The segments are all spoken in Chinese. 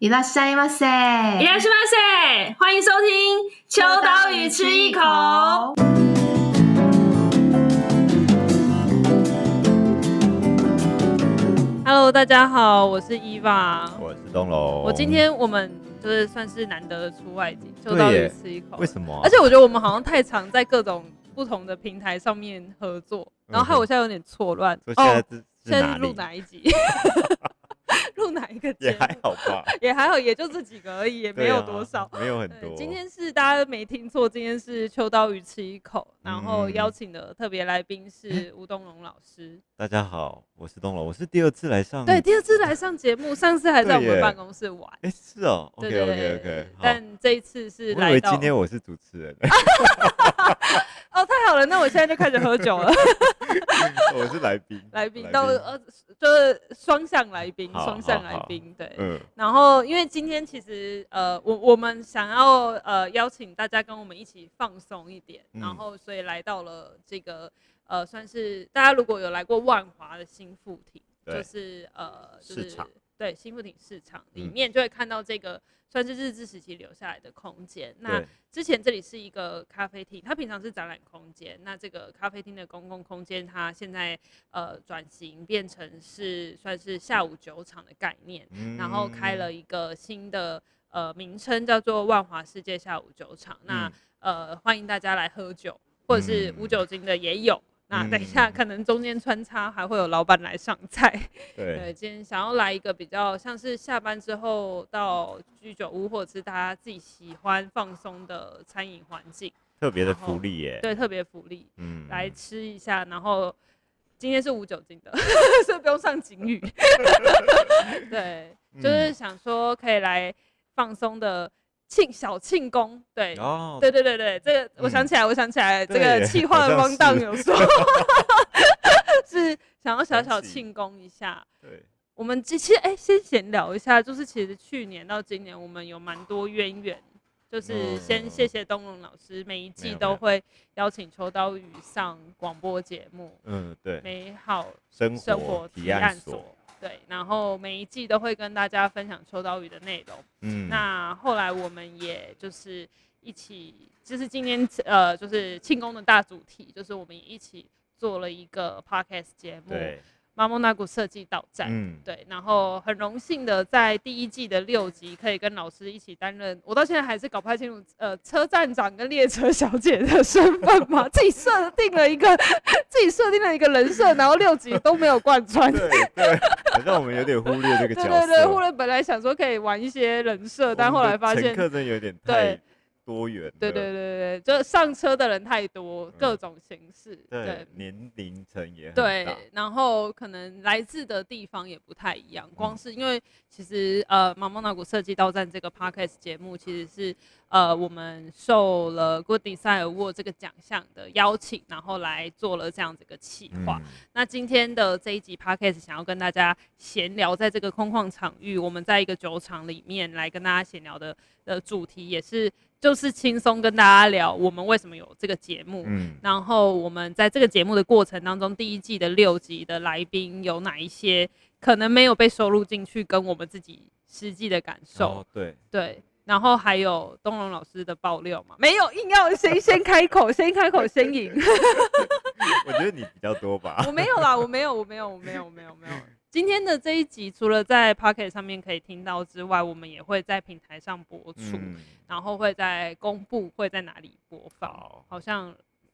いらっしゃいませ，いらっしゃいませ，欢迎收听秋刀鱼吃一口。Hello，大家好，我是伊娃，我是东龙。我今天我们就是算是难得的出外景，秋刀鱼吃一口。为什么、啊？而且我觉得我们好像太常在各种不同的平台上面合作，嗯、然后害我现在有点错乱。哦，现在是录哪一集？ 录哪一个节目？也还好吧，也还好，也就这几个而已，也没有多少，啊、没有很多。今天是大家没听错，今天是秋刀鱼吃一口，嗯、然后邀请的特别来宾是 吴东龙老师。大家好，我是东龙，我是第二次来上，对，第二次来上节目，上次还在我们办公室玩。哎，是哦，OK OK OK。但这一次是我以为今天我是主持人。哦，太好了，那我现在就开始喝酒了。我是来宾，来宾都呃，就是双向来宾，双向来宾，对。嗯。然后，因为今天其实呃，我我们想要呃邀请大家跟我们一起放松一点，嗯、然后所以来到了这个呃，算是大家如果有来过万华的新附体，就是呃，就是对新富町市场里面就会看到这个。嗯算是日治时期留下来的空间。那之前这里是一个咖啡厅，它平常是展览空间。那这个咖啡厅的公共空间，它现在呃转型变成是算是下午酒厂的概念，嗯、然后开了一个新的呃名称，叫做万华世界下午酒厂。嗯、那呃欢迎大家来喝酒，或者是无酒精的也有。那等一下，可能中间穿插还会有老板来上菜。对，对，今天想要来一个比较像是下班之后到居酒屋，或者是大家自己喜欢放松的餐饮环境，特别的福利耶。对，特别福利。嗯，来吃一下，然后今天是无酒精的，所以不用上警语。对，就是想说可以来放松的。庆小庆功，对，哦、对对对对，这个我想起来，嗯、我想起来，这个气化的汪荡有说，是，是想要小小庆功一下。对，我们其实哎，先闲聊一下，就是其实去年到今年，我们有蛮多渊源，就是先谢谢东龙老师，每一季都会邀请秋刀鱼上广播节目，嗯，对，美好生活提案所。对，然后每一季都会跟大家分享秋刀鱼的内容。嗯，那后来我们也就是一起，就是今天呃，就是庆功的大主题，就是我们也一起做了一个 podcast 节目。对。马莫那古设计到站，嗯，对，然后很荣幸的在第一季的六集可以跟老师一起担任，我到现在还是搞不太清楚，呃，车站长跟列车小姐的身份嘛，自己设定了一个，自己设定了一个人设，然后六集都没有贯穿，对，对，好像我们有点忽略这个角色，对对对，忽略本来想说可以玩一些人设，但后来发现，乘客真有点太。多元，对对对对，就上车的人太多，各种形式，对，年龄层也很对，然后可能来自的地方也不太一样。光是因为其实呃，毛毛那古设计到站这个 podcast 节目，其实是呃我们受了 Good Design Award 这个奖项的邀请，然后来做了这样子一个企划。那今天的这一集 podcast 想要跟大家闲聊，在这个空旷场域，我们在一个酒厂里面来跟大家闲聊的的主题也是。就是轻松跟大家聊我们为什么有这个节目，嗯，然后我们在这个节目的过程当中，第一季的六集的来宾有哪一些可能没有被收录进去，跟我们自己实际的感受，哦、对对，然后还有东龙老师的爆料嘛？没有，硬要谁先开口，先开口先赢。我觉得你比较多吧。我没有啦，我没有，我没有，我没有，我没有，没有。今天的这一集，除了在 Pocket 上面可以听到之外，我们也会在平台上播出，嗯、然后会在公布会在哪里播放，好，好像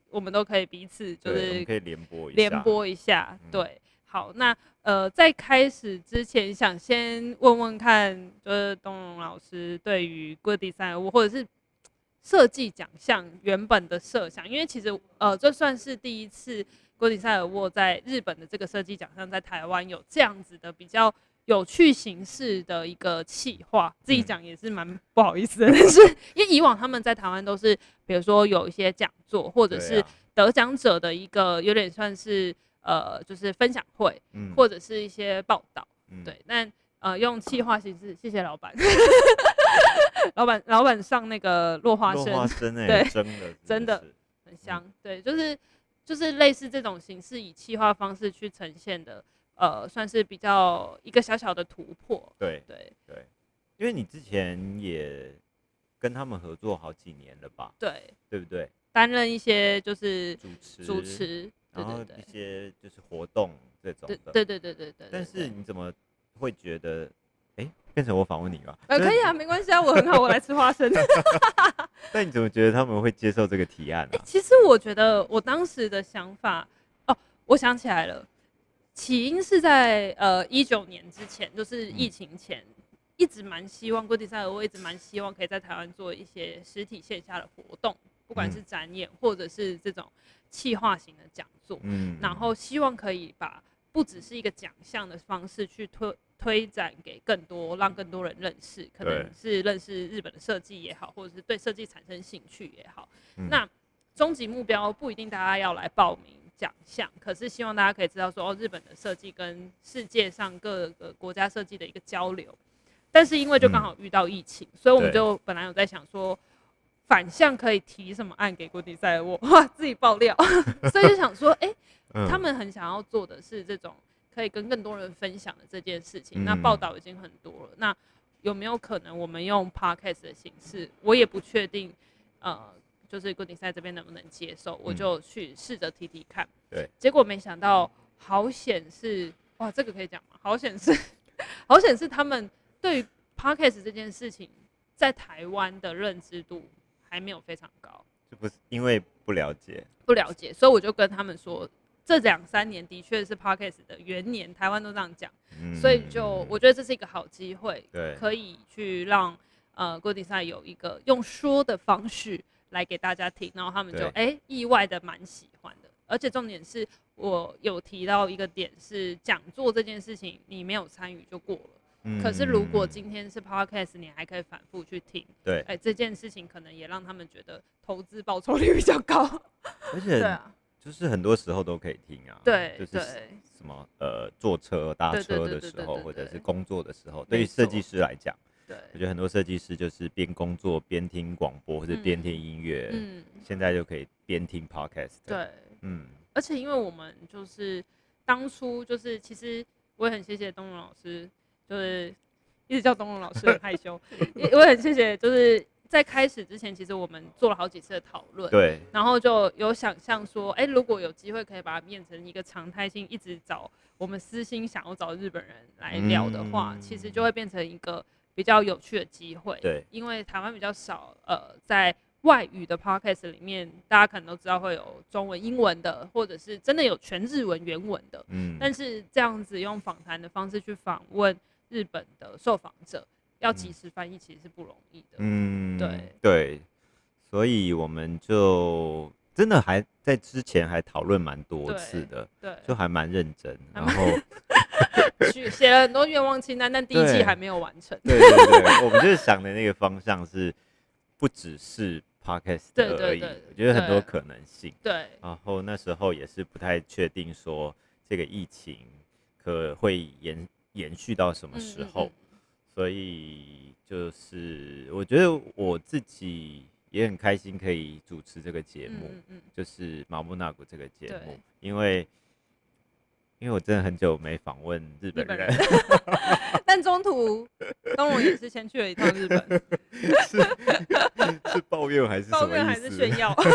我们都可以彼此就是可以联播一下，联播一下。对，好，那呃，在开始之前，想先问问看，就是东龙老师对于 Good Design 或者是设计奖项原本的设想，因为其实呃，这算是第一次。Good Design Award 在日本的这个设计奖项，在台湾有这样子的比较有趣形式的一个企划，自己讲也是蛮不好意思的，但是因为以往他们在台湾都是，比如说有一些讲座，或者是得奖者的一个有点算是呃，就是分享会，或者是一些报道，对，但呃用企划形式，谢谢老板，老板老板上那个落花生，对，真的真的很香，对，就是。就是类似这种形式，以企划方式去呈现的，呃，算是比较一个小小的突破。对对对。因为你之前也跟他们合作好几年了吧？对，对不对？担任一些就是主持，主持，然后一些就是活动这种的。对对对对对对。但是你怎么会觉得？哎，变成我访问你吧？呃，可以啊，没关系啊，我很好，我来吃花生。但你怎么觉得他们会接受这个提案呢？其实我觉得我当时的想法，哦，我想起来了，起因是在呃一九年之前，就是疫情前，嗯、一直蛮希望 Good Design，我一直蛮希望可以在台湾做一些实体线下的活动。不管是展演或者是这种企划型的讲座，嗯，然后希望可以把不只是一个奖项的方式去推推展给更多，让更多人认识，可能是认识日本的设计也好，或者是对设计产生兴趣也好。嗯、那终极目标不一定大家要来报名奖项，可是希望大家可以知道说，哦，日本的设计跟世界上各个国家设计的一个交流。但是因为就刚好遇到疫情，嗯、所以我们就本来有在想说。反向可以提什么案给 Good Design 我 哇自己爆料，所以就想说，哎、欸，嗯、他们很想要做的是这种可以跟更多人分享的这件事情。嗯、那报道已经很多了，那有没有可能我们用 Podcast 的形式？我也不确定，呃，就是 Good Design 这边能不能接受，我就去试着提提看。对，结果没想到好险是哇，这个可以讲吗？好险是 好险是他们对于 Podcast 这件事情在台湾的认知度。还没有非常高，就不是因为不了解？不了解，所以我就跟他们说，这两三年的确是 Podcast 的元年，台湾都这样讲，嗯、所以就我觉得这是一个好机会，对，可以去让呃 Good Design 有一个用说的方式来给大家听，然后他们就哎、欸、意外的蛮喜欢的，而且重点是我有提到一个点是讲座这件事情，你没有参与就过了。可是如果今天是 podcast，你还可以反复去听，对，哎，这件事情可能也让他们觉得投资报酬率比较高，而 且，对啊，就是很多时候都可以听啊，对，就是什么呃，坐车搭车的时候，或者是工作的时候，对于设计师来讲，对，我觉得很多设计师就是边工作边听广播或者边听音乐，嗯，现在就可以边听 podcast，对，嗯，而且因为我们就是当初就是其实我也很谢谢东龙老师。就是一直叫东龙老师很害羞，也我也很谢谢。就是在开始之前，其实我们做了好几次的讨论，对，然后就有想象说，哎、欸，如果有机会可以把它变成一个常态性，一直找我们私心想要找日本人来聊的话，嗯、其实就会变成一个比较有趣的机会。对，因为台湾比较少，呃，在外语的 podcast 里面，大家可能都知道会有中文、英文的，或者是真的有全日文原文的。嗯，但是这样子用访谈的方式去访问。日本的受访者要及时翻译，其实是不容易的。嗯，对对，所以我们就真的还在之前还讨论蛮多次的，对，就还蛮认真。然后 写了很多愿望清单，但第一季还没有完成。对对对，我们就是想的那个方向是不只是 podcast 而已，我觉得很多可能性。对，然后那时候也是不太确定说这个疫情可会延。延续到什么时候？所以就是我觉得我自己也很开心可以主持这个节目，就是毛木纳古这个节目，因为因为我真的很久没访问日本人，本人 但中途东龙也是先去了一趟日本，是 是抱怨还是？抱怨还是炫耀？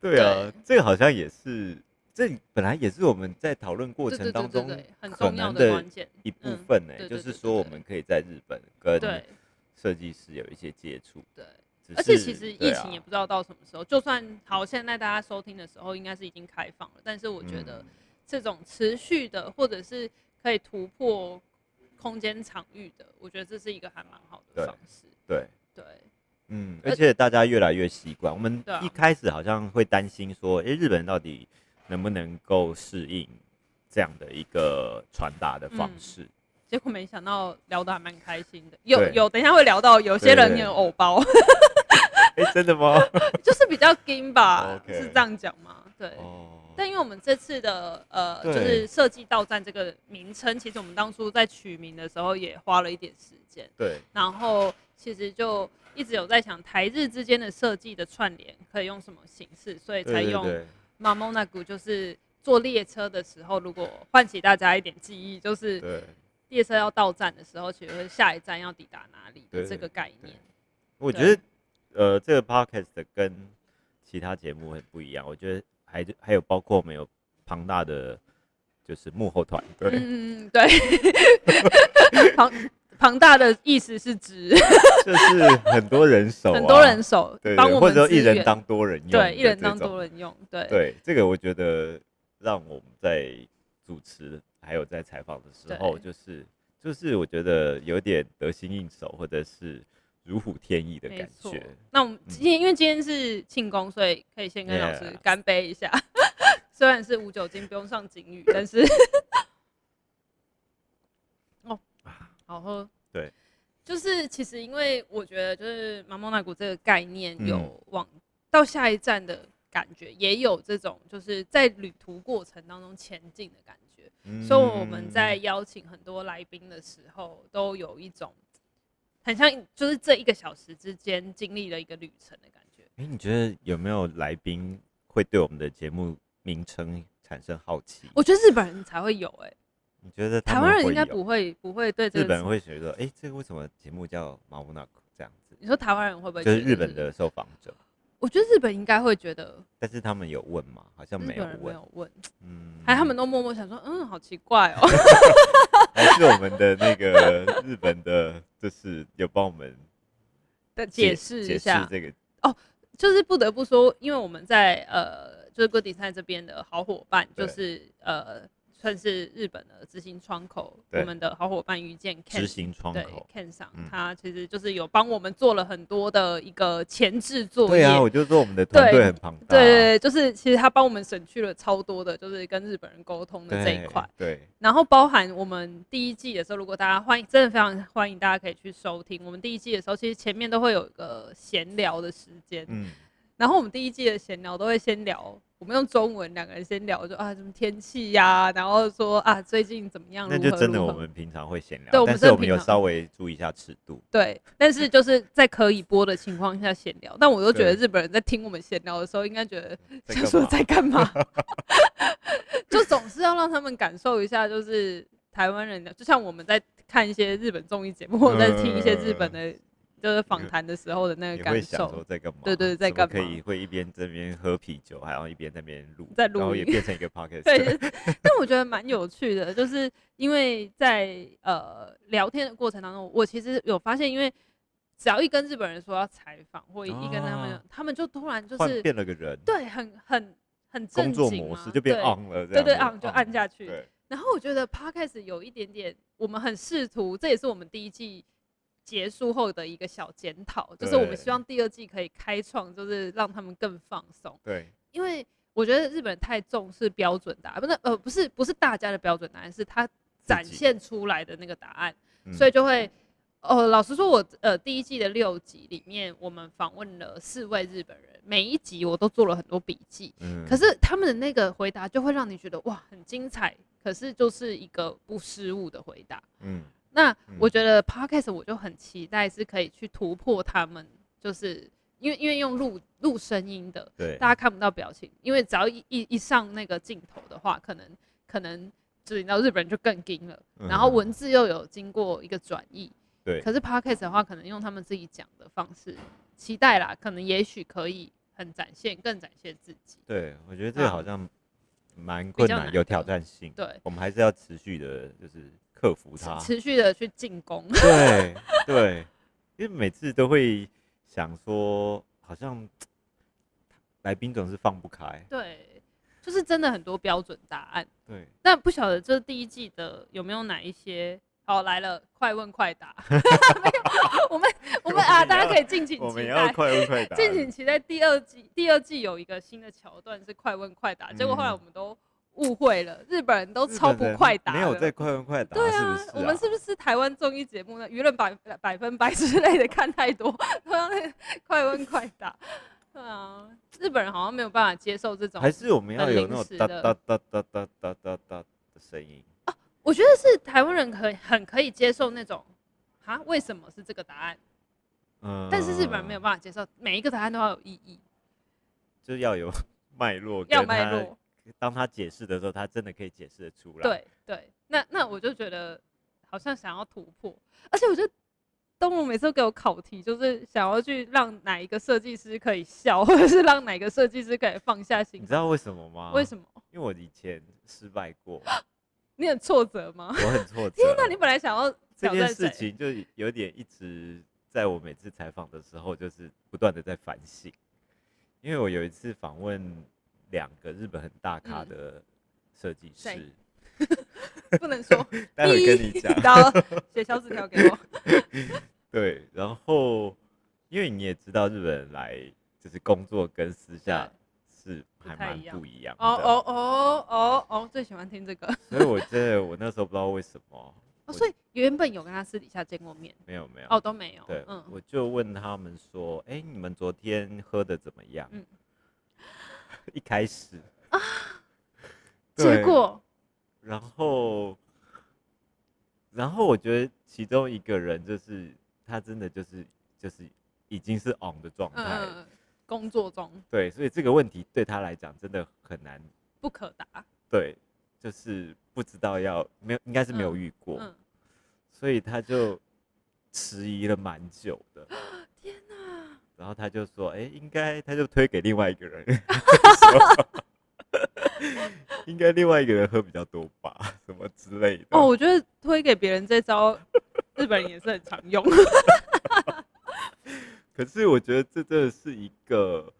对啊，对这个好像也是。这本来也是我们在讨论过程当中很重要的关键一部分呢，就是说我们可以在日本跟设计师有一些接触。对，而且其实疫情也不知道到什么时候，就算好，现在大家收听的时候应该是已经开放了，但是我觉得这种持续的或者是可以突破空间场域的，我觉得这是一个还蛮好的方式。对对，嗯，而且大家越来越习惯。我们一开始好像会担心说，哎，日本人到底。能不能够适应这样的一个传达的方式？嗯，结果没想到聊得还蛮开心的。有有，等一下会聊到有些人有偶包。哎、欸，真的吗？就是比较硬吧，Okay. 是这样讲吗？对。Oh. 但因为我们这次的呃，就是设计到站这个名称，其实我们当初在取名的时候也花了一点时间。对。然后其实就一直有在想台日之间的设计的串联可以用什么形式，所以才用。马蒙那古就是坐列车的时候，如果唤起大家一点记忆，就是列车要到站的时候，其实下一站要抵达哪里的这个概念。我觉得，呃，这个 podcast 跟其他节目很不一样。我觉得还还有包括我们有庞大的就是幕后团队。嗯，对。庞 庞大的意思是指，就是很多人手，很多人手，帮我们，或者说一人当多人用，对，一人当多人用，对，对，这个我觉得让我们在主持还有在采访的时候，就是就是我觉得有点得心应手，或者是如虎添翼的感觉。那我们今天因为今天是庆功，所以可以先跟老师干杯一下，虽然是无酒精，不用上警语，但是。好喝，对，就是其实因为我觉得就是马莫那古这个概念有往到下一站的感觉，嗯、也有这种就是在旅途过程当中前进的感觉，嗯、所以我们在邀请很多来宾的时候，都有一种很像就是这一个小时之间经历了一个旅程的感觉。哎、欸，你觉得有没有来宾会对我们的节目名称产生好奇？我觉得日本人才会有哎、欸。你觉得台湾人应该不会不会对这个日本人会觉得，哎、欸，这个为什么节目叫毛不纳克这样子？你说台湾人会不会？就是日本的受访者，我觉得日本应该会觉得，但是他们有问吗？好像没有问，没有问，嗯，还他们都默默想说，嗯，好奇怪哦。还是我们的那个 日本的，就是有帮我们的解释一下这个哦，就是不得不说，因为我们在呃，就是 Good Design 这边的好伙伴，就是呃。算是日本的执行窗口，我们的好伙伴遇见 Ken 执行窗口，Ken 上，他其实就是有帮我们做了很多的一个前置作业。对啊，我就说我们的团队很庞大。对对，就是其实他帮我们省去了超多的，就是跟日本人沟通的这一块。对。然后包含我们第一季的时候，如果大家欢迎，真的非常欢迎大家可以去收听。我们第一季的时候，其实前面都会有一个闲聊的时间。嗯。然后我们第一季的闲聊都会先聊。我们用中文两个人先聊，就啊什么天气呀，然后说啊最近怎么样？那就真的我们平常会闲聊，对，但是我们有稍微注意一下尺度。对，但是就是在可以播的情况下闲聊。但我都觉得日本人在听我们闲聊的时候，应该觉得 就说在干嘛？就总是要让他们感受一下，就是台湾人的，就像我们在看一些日本综艺节目，或者在听一些日本的。就是访谈的时候的那个感受，说在干嘛？对对，在干嘛？可以会一边这边喝啤酒，还要一边那边录，在录，然后也变成一个 podcast。对，但我觉得蛮有趣的，就是因为在呃聊天的过程当中，我其实有发现，因为只要一跟日本人说要采访，或一跟他们，他们就突然就是变了个人，对，很很很正经，工作模式就变 on 了，对对 on 就按下去。然后我觉得 podcast 有一点点，我们很试图，这也是我们第一季。结束后的一个小检讨，就是我们希望第二季可以开创，就是让他们更放松。对，因为我觉得日本人太重视标准答案，不是呃不是不是大家的标准答案，是他展现出来的那个答案，所以就会哦，老实说我呃第一季的六集里面，我们访问了四位日本人，每一集我都做了很多笔记，嗯，可是他们的那个回答就会让你觉得哇很精彩，可是就是一个不失误的回答，嗯。那我觉得 Podcast 我就很期待是可以去突破他们，就是因为因为用录录声音的，对，大家看不到表情，因为只要一一一上那个镜头的话，可能可能就你知道日本人就更惊了，然后文字又有经过一个转译，对，可是 Podcast 的话，可能用他们自己讲的方式，期待啦，可能也许可以很展现，更展现自己。对，我觉得这个好像蛮困难，有挑战性，对，我们还是要持续的，就是。克服它，持续的去进攻。对对，因为每次都会想说，好像 来宾总是放不开。对，就是真的很多标准答案。对，那不晓得这第一季的有没有哪一些？好，来了，快问快答。没有，我们 我们啊，大家可以敬请期待。我们要快问快答。敬请期待第二季，第二季有一个新的桥段是快问快答。结果后来我们都。误会了，日本人都超不快答，没有在快问快答。对啊，是是啊，我们是不是台湾综艺节目呢？舆论百百分百之类的看太多，都要那快问快答。对啊，日本人好像没有办法接受这种，还是我们要有那种哒哒哒哒哒哒哒哒的声音啊？我觉得是台湾人可以很可以接受那种啊？为什么是这个答案？嗯，但是日本人没有办法接受，每一个答案都要有意义，就是要有 脉络，要脉络。当他解释的时候，他真的可以解释得出来。对对，那那我就觉得好像想要突破，而且我觉得东龙每次都给我考题，就是想要去让哪一个设计师可以笑，或者是让哪个设计师可以放下心。你知道为什么吗？为什么？因为我以前失败过。你很挫折吗？我很挫 折。天哪，你本来想要这件事情，就有点一直在我每次采访的时候，就是不断的在反省。因为我有一次访问两个日本很大咖的设计师。嗯 不能说，待会跟你讲。写小纸条给我。对，然后因为你也知道，日本人来就是工作跟私下是还蛮不一样。哦哦哦哦哦，最喜欢听这个。所以我觉得我那时候不知道为什么。哦，所以原本有跟他私底下见过面？没有没有。哦，都没有。对，我就问他们说：“哎，你们昨天喝的怎么样？”嗯。一开始啊，结果。然后，然后我觉得其中一个人就是他真的就是就是已经是 on 的状态，嗯，工作中。对，所以这个问题对他来讲真的很难，不可答。对，就是不知道要没有，应该是没有遇过，嗯嗯，所以他就迟疑了蛮久的。然后他就说：“哎，应该他就推给另外一个人。”应该另外一个人喝比较多吧，什么之类的。哦，我觉得推给别人这招，日本人也是很常用。可是我觉得这真的是一个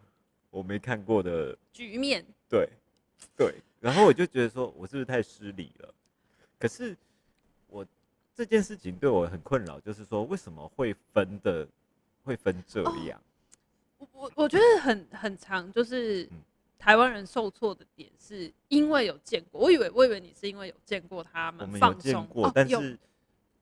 我没看过的局面。对，对。然后我就觉得说，我是不是太失礼了？可是我这件事情对我很困扰，就是说为什么会分的会分这样？哦、我我觉得很很长，就是。嗯台湾人受挫的点是因为有见过，我以为我以为你是因为有见过他们放松过，但是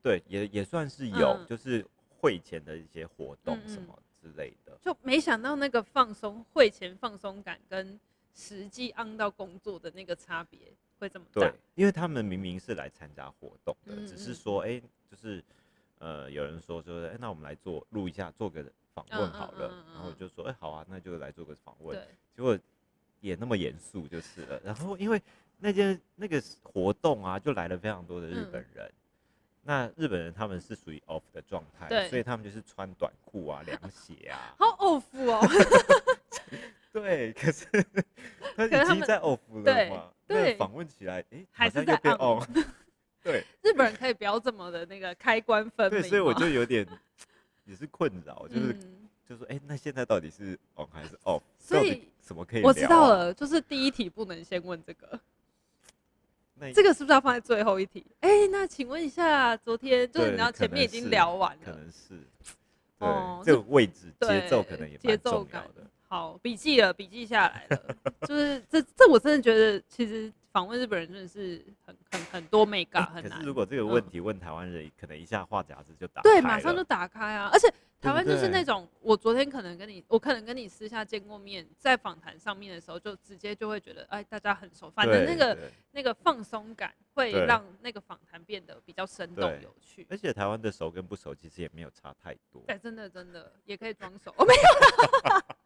对也也算是有，就是会前的一些活动什么之类的，就没想到那个放松会前放松感跟实际按到工作的那个差别会这么大。对，因为他们明明是来参加活动的，只是说哎，就是呃有人说就是哎，那我们来做录一下，做个访问好了，然后我就说哎好啊，那就来做个访问，结果。也那么严肃就是了，然后因为那件那个活动啊，就来了非常多的日本人。嗯、那日本人他们是属于 off 的状态，对所以他们就是穿短裤啊、凉鞋啊，好 off 哦。对，可是 他已经在 off 了嘛？对，访问起来，哎、欸，好像又变 on。对，日本人可以不要这么的那个开关分明。对，所以我就有点也是困扰，就是。嗯就说哎、欸，那现在到底是 on 还是 off？所以什么可以、啊？我知道了，就是第一题不能先问这个。那这个是不是要放在最后一题？哎、欸，那请问一下，昨天就是你知道前面已经聊完了，可能是，对，哦、这个位置节奏可能也节奏感的。好，笔记了，笔记下来了。就是这这，我真的觉得其实访问日本人真的是很很很多美感，很难。可是如果这个问题问台湾人，嗯、可能一下话匣子就打开对，马上就打开啊，而且。台湾就是那种，我昨天可能跟你，我可能跟你私下见过面，在访谈上面的时候，就直接就会觉得，哎，大家很熟，反正那个那个放松感会让那个访谈变得比较生动有趣。而且台湾的熟跟不熟其实也没有差太多。对，真的真的也可以装熟。我没有，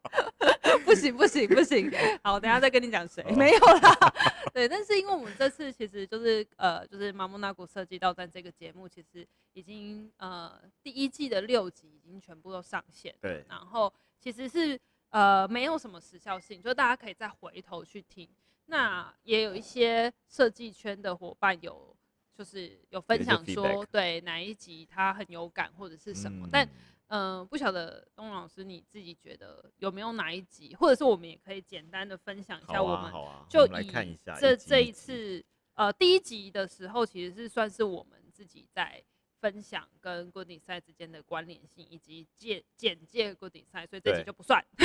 不行不行不行。好，等下再跟你讲谁，没有啦。对，但是因为我们这次其实就是呃，就是《まもなく设计到站》这个节目，其实已经呃第一季的六集已经全部都上线，对，然后其实是呃没有什么时效性，就大家可以再回头去听。那也有一些设计圈的伙伴有就是有分享说，对哪一集他很有感或者是什么，嗯、但 嗯、呃、不晓得东老师你自己觉得有没有哪一集，或者是我们也可以简单的分享一下，我们就以这这一次呃第一集的时候，其实是算是我们自己在。分享跟 Good Design 之间的关联性，以及简简介 Good Design，所以这集就不算。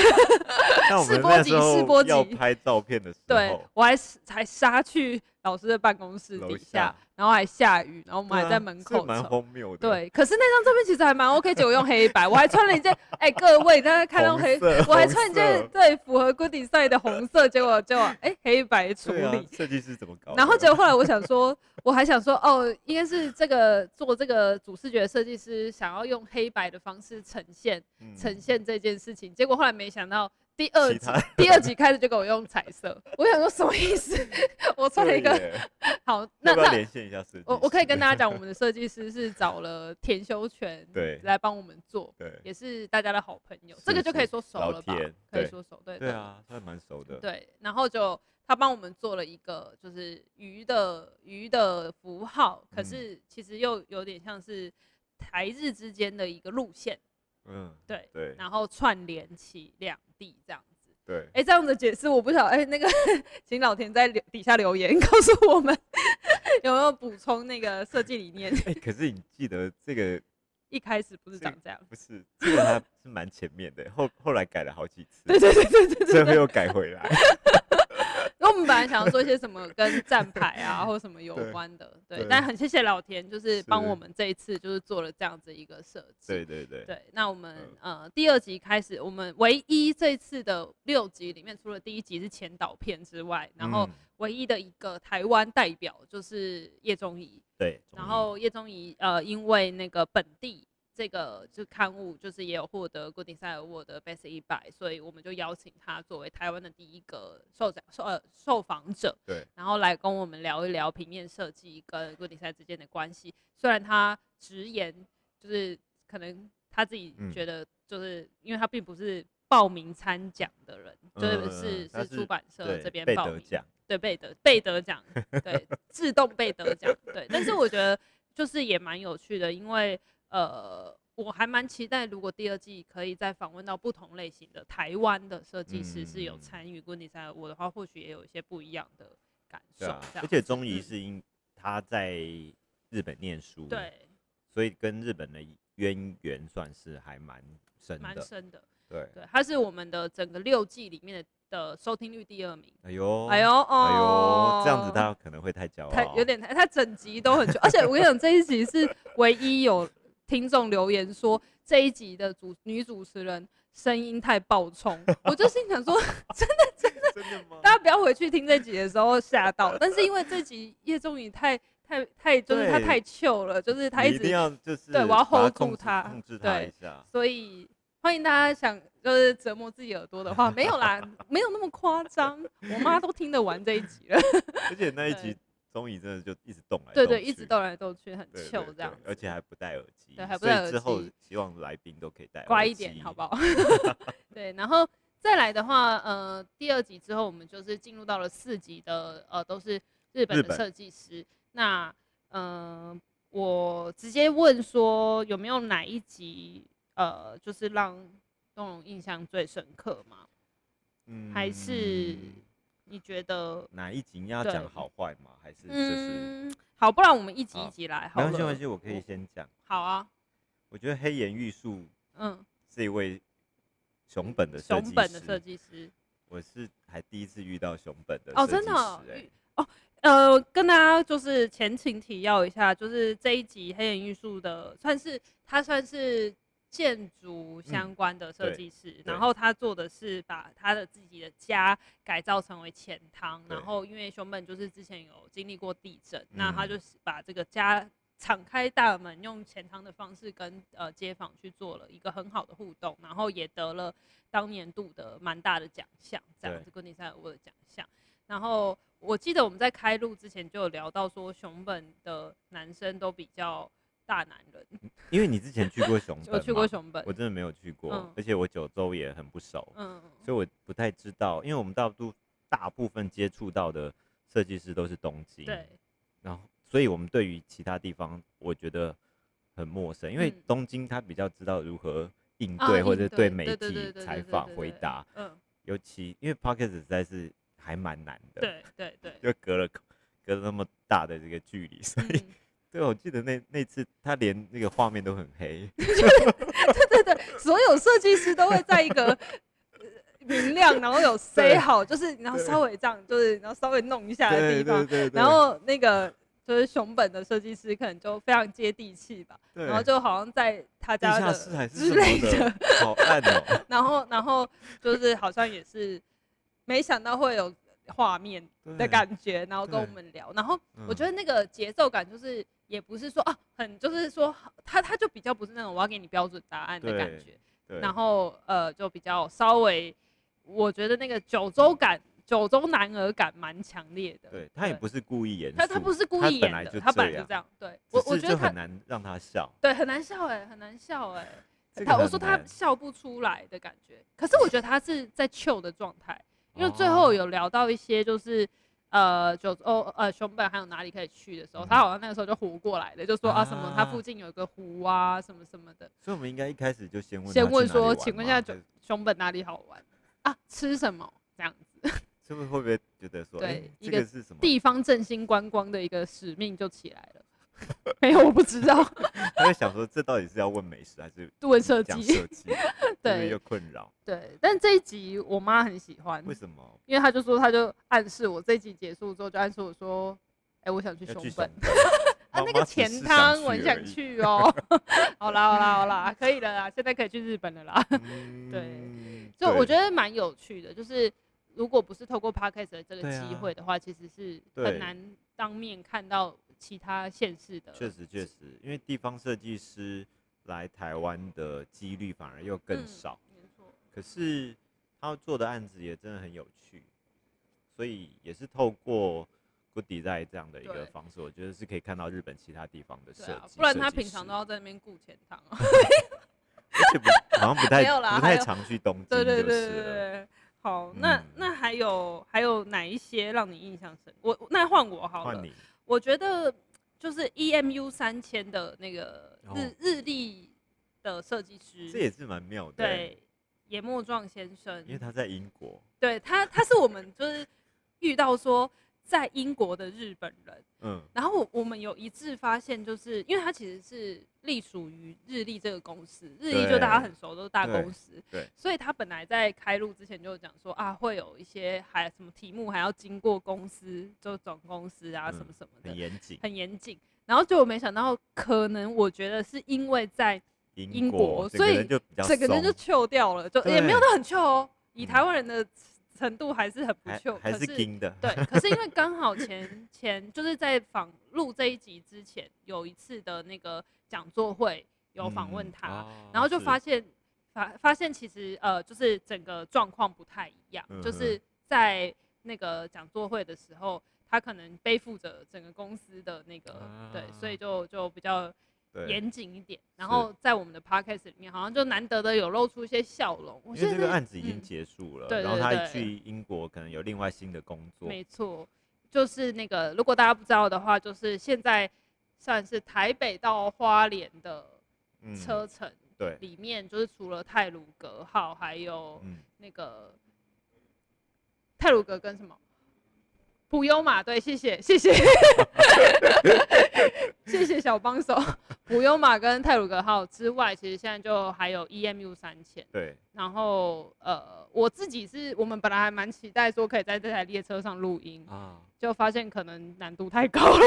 试播集，试播集要拍照片的时候，对我还才杀去老师的办公室底下。然后还下雨，然后我们还在门口，蛮荒谬的。对，可是那张照片其实还蛮 OK，结果用黑白，我还穿了一件，哎，各位大家看到黑，我还穿一件对符合 Good Design 的红色，结果就哎黑白处理。设计师怎么搞？然后结果后来我想说，我还想说哦，应该是这个做这个主视觉设计师想要用黑白的方式呈现呈现这件事情，结果后来没想到。第二集第二集开始就给我用彩色，我想说什么意思？我做了一个 好，那那连线一下设计，我我可以跟大家讲，我们的设计师是找了田修全对来帮我们做，对，也是大家的好朋友，这个就可以说熟了吧？可以说熟，对对啊，他蛮熟的。对，然后就他帮我们做了一个就是鱼的鱼的符号，可是其实又有点像是台日之间的一个路线。嗯，对对，然后串联起两地这样子，对，哎，这样的解释我不晓得，哎，那个 请老田在底下留言告诉我们 有没有补充那个设计理念。哎，可是你记得这个一开始不是长这样，不是，这个它是蛮前面的，后后来改了好几次，对对对对对，最后又改回来。本来想要做一些什么跟站牌啊，或什么有关的，对，对，但很谢谢老田，就是帮我们这一次就是做了这样子一个设计。对对对。对，那我们呃第二集开始，我们唯一这次的六集里面，除了第一集是前导片之外，然后唯一的一个台湾代表就是叶宗仪。对。然后叶宗仪呃，因为那个本地。这个就刊物就是也有获得 Good Design Award 的 Best 一百，所以我们就邀请他作为台湾的第一个受奖受呃受访者，对，然后来跟我们聊一聊平面设计跟 Good Design 之间的关系。虽然他直言就是可能他自己觉得就是、嗯、因为他并不是报名参奖的人，嗯、就是是是出版社这边报名，对，被得被得奖，对，自动被得奖，对。但是我觉得就是也蛮有趣的，因为。呃，我还蛮期待，如果第二季可以再访问到不同类型的台湾的设计师是有参与 Good Design，我的话或许也有一些不一样的感受。啊、而且钟仪是因他在日本念书，对，所以跟日本的渊源算是还蛮深的，蛮深的。对对，他是我们的整个六季里面的的收听率第二名。哎呦，哎呦，哦、哎呦，这样子他可能会太骄傲，太有点太，他整集都很久，而且我跟你讲，这一集是唯一有。听众留言说这一集的主女主持人声音太爆冲，我就心想说，真的真的真的吗？大家不要回去听这集的时候吓到。但是因为这集叶仲宇太太太就是他太糗了，就是他一直一定要就是对我要 hold 住他，控制他一下。所以欢迎大家想就是折磨自己耳朵的话，没有啦，没有那么夸张。我妈都听得完这一集了，而且那一集。宗仪真的就一直动来对对，一直动来动去，很糗这样，而且还不戴耳机，对，还不戴耳机。之后希望来宾都可以戴，乖一点，好不好？对，然后再来的话，呃，第二集之后，我们就是进入到了四集的，呃，都是日本的设计师。那，嗯、呃，我直接问说，有没有哪一集，呃，就是让东龙印象最深刻吗？嗯，还是？你觉得哪一集要讲好坏吗？还是就是、嗯、好，不然我们一集一集来。好，没关系，没关系，我可以先讲。好啊。我觉得黑岩玉树，嗯，是一位熊本的熊本的设计师。我是还第一次遇到熊本的哦，真的哦，哦，呃，跟大家就是前情提要一下，就是这一集黑岩玉树的，算是他算是。建筑相关的设计师，嗯，然后他做的是把他的自己的家改造成为钱汤，然后因为熊本就是之前有经历过地震，那他就是把这个家敞开大门，用钱汤的方式跟呃街坊去做了一个很好的互动，然后也得了当年度的蛮大的奖项，这样子跟你赛尔沃的奖项。然后我记得我们在开录之前就有聊到说，熊本的男生都比较。大男人，因为你之前去过熊本，我去过熊本，我真的没有去过，嗯、而且我九州也很不熟，嗯，所以我不太知道，因为我们大都大部分接触到的设计师都是东京，对，然后所以我们对于其他地方我觉得很陌生，因为东京他比较知道如何应对或者对。媒体采访回答，嗯，尤其因为 Podcast 实在是还蛮难的，对对对，就隔了隔了那么大的这个距离，所以。嗯对，我记得那那次他连那个画面都很黑。对对对，所有设计师都会在一个明亮，然后有塞好，就是然后稍微这样，就是然后稍微弄一下的地方。然后那个就是熊本的设计师可能就非常接地气吧，然后就好像在他家的之类的，好暗哦。然后然后就是好像也是没想到会有画面的感觉，然后跟我们聊。然后我觉得那个节奏感就是。也不是说啊，很就是说他他就比较不是那种我要给你标准答案的感觉，然后呃就比较稍微我觉得那个九州感。九州男儿感蛮强烈的，对，他也不是故意演，他他不是故意演的，他本来就这样，对，我我觉得很难让他笑，对，很难笑哎，很难笑哎，他我说他笑不出来的感觉，可是我觉得他是在 chill 的状态，因为最后有聊到一些就是呃九州呃熊本还有哪里可以去的时候，他好像那个时候就活过来的，就说啊什么他附近有个湖啊什么什么的，所以我们应该一开始就先问先问说，请问一下熊熊本哪里好玩啊？吃什么这样子？是不是会不会觉得说，对，一个是什么地方振兴观光的一个使命就起来了？没有，我不知道。他在想说，这到底是要问美食还是问设计？设计，对，又困扰。对，但这一集我妈很喜欢。为什么？因为她就说，她就暗示我这一集结束之后，就暗示我说，哎，我想去熊本。啊，那个钱汤我很想去哦。好啦，好啦，好啦，可以了啦，现在可以去日本了啦。对，就我觉得蛮有趣的，就是。如果不是透过 Podcast 的这个机会的话，啊、其实是很难当面看到其他县市的。确实，确实，因为地方设计师来台湾的几率反而又更少。嗯、没错。可是他做的案子也真的很有趣，所以也是透过 Good Design 这样的一个方式，我觉得是可以看到日本其他地方的设计、啊。不然他平常都要在那边顾钱汤，而且不好像不太不太常去东京，对对对对对。好，那、嗯、那还有还有哪一些让你印象深？我那换我好了，你我觉得就是 EMU 三千的那个日、哦、日历的设计师，这也是蛮妙的。对，野末壮先生，因为他在英国，对他他是我们就是遇到说。在英国的日本人，嗯，然后我我们有一致发现，就是因为他其实是隶属于日立这个公司，日立就大家很熟，都是大公司，对，对，所以他本来在开录之前就讲说啊，会有一些还什么题目还要经过公司，就总公司啊什么什么的，很严谨，很严谨。然后就我没想到，可能我觉得是因为在英国，所以整个人就 chill 掉了，就也没有到很 chill 哦，以台湾人的。程度还是很不错，还是硬的。对，可是因为刚好前前就是在访录这一集之前有一次的那个讲座会有访问他，嗯哦、然后就发现发发现其实呃就是整个状况不太一样，嗯、就是在那个讲座会的时候，他可能背负着整个公司的那个、啊、对，所以就就比较。严谨一点，然后在我们的 podcast 里面，好像就难得的有露出一些笑容。因为这个案子已经结束了，嗯、然后他去英国可能有另外新的工作。没错，就是那个，如果大家不知道的话，就是现在算是台北到花莲的车程。嗯、对，里面就是除了泰鲁格号，还有那个泰鲁格跟什么？普悠玛，对，谢谢，谢谢，谢谢小帮手。普悠玛跟泰鲁格号之外，其实现在就还有 EMU 三千。对。然后，呃，我自己是我们本来还蛮期待说可以在这台列车上录音啊，就发现可能难度太高了。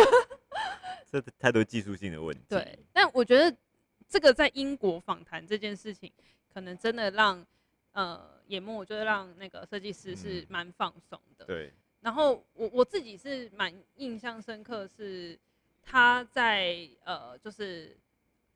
这太多技术性的问题。对。但我觉得这个在英国访谈这件事情，可能真的让呃野末，就是让那个设计师是蛮放松的。对。然后我我自己是蛮印象深刻，是他在呃就是